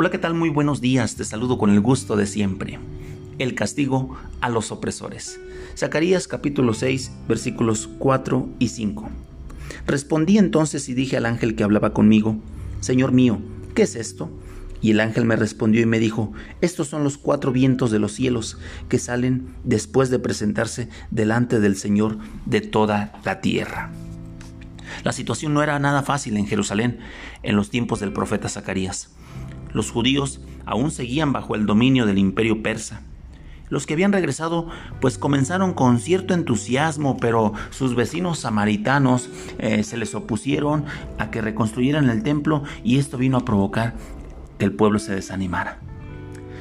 Hola, ¿qué tal? Muy buenos días, te saludo con el gusto de siempre. El castigo a los opresores. Zacarías capítulo 6 versículos 4 y 5. Respondí entonces y dije al ángel que hablaba conmigo, Señor mío, ¿qué es esto? Y el ángel me respondió y me dijo, estos son los cuatro vientos de los cielos que salen después de presentarse delante del Señor de toda la tierra. La situación no era nada fácil en Jerusalén en los tiempos del profeta Zacarías. Los judíos aún seguían bajo el dominio del imperio persa. Los que habían regresado pues comenzaron con cierto entusiasmo, pero sus vecinos samaritanos eh, se les opusieron a que reconstruyeran el templo y esto vino a provocar que el pueblo se desanimara.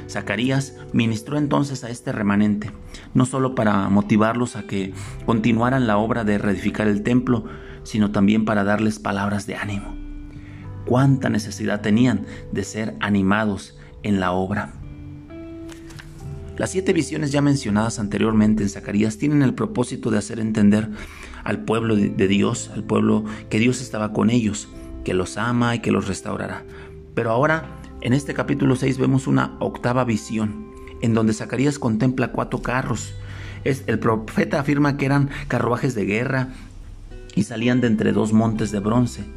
Zacarías ministró entonces a este remanente, no solo para motivarlos a que continuaran la obra de reedificar el templo, sino también para darles palabras de ánimo cuánta necesidad tenían de ser animados en la obra. Las siete visiones ya mencionadas anteriormente en Zacarías tienen el propósito de hacer entender al pueblo de Dios, al pueblo que Dios estaba con ellos, que los ama y que los restaurará. Pero ahora, en este capítulo 6 vemos una octava visión, en donde Zacarías contempla cuatro carros. el profeta afirma que eran carruajes de guerra y salían de entre dos montes de bronce.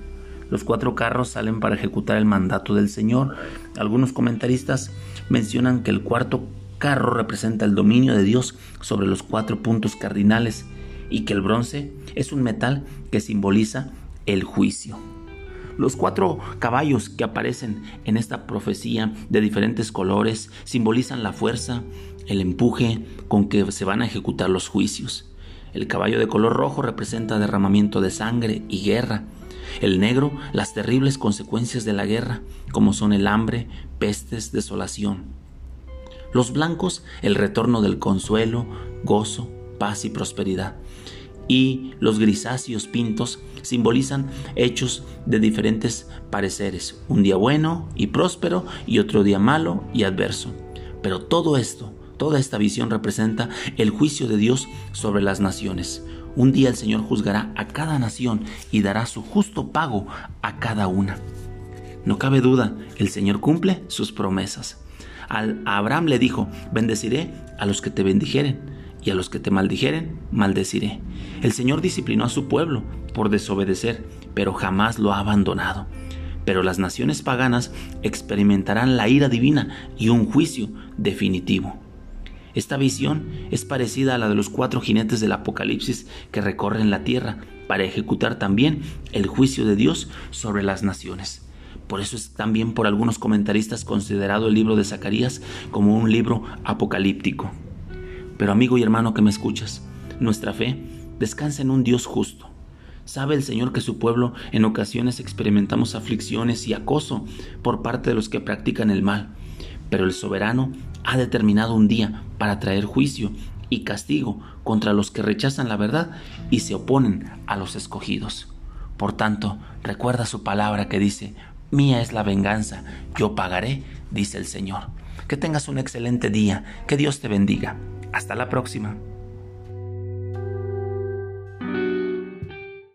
Los cuatro carros salen para ejecutar el mandato del Señor. Algunos comentaristas mencionan que el cuarto carro representa el dominio de Dios sobre los cuatro puntos cardinales y que el bronce es un metal que simboliza el juicio. Los cuatro caballos que aparecen en esta profecía de diferentes colores simbolizan la fuerza, el empuje con que se van a ejecutar los juicios. El caballo de color rojo representa derramamiento de sangre y guerra. El negro, las terribles consecuencias de la guerra, como son el hambre, pestes, desolación. Los blancos, el retorno del consuelo, gozo, paz y prosperidad. Y los grisáceos pintos simbolizan hechos de diferentes pareceres, un día bueno y próspero y otro día malo y adverso. Pero todo esto, toda esta visión representa el juicio de Dios sobre las naciones, un día el Señor juzgará a cada nación y dará su justo pago a cada una. No cabe duda, el Señor cumple sus promesas. Al Abraham le dijo, bendeciré a los que te bendijeren y a los que te maldijeren, maldeciré. El Señor disciplinó a su pueblo por desobedecer, pero jamás lo ha abandonado. Pero las naciones paganas experimentarán la ira divina y un juicio definitivo. Esta visión es parecida a la de los cuatro jinetes del Apocalipsis que recorren la tierra para ejecutar también el juicio de Dios sobre las naciones. Por eso es también por algunos comentaristas considerado el libro de Zacarías como un libro apocalíptico. Pero amigo y hermano que me escuchas, nuestra fe descansa en un Dios justo. Sabe el Señor que su pueblo en ocasiones experimentamos aflicciones y acoso por parte de los que practican el mal, pero el soberano ha determinado un día para traer juicio y castigo contra los que rechazan la verdad y se oponen a los escogidos. Por tanto, recuerda su palabra que dice, Mía es la venganza, yo pagaré, dice el Señor. Que tengas un excelente día, que Dios te bendiga. Hasta la próxima.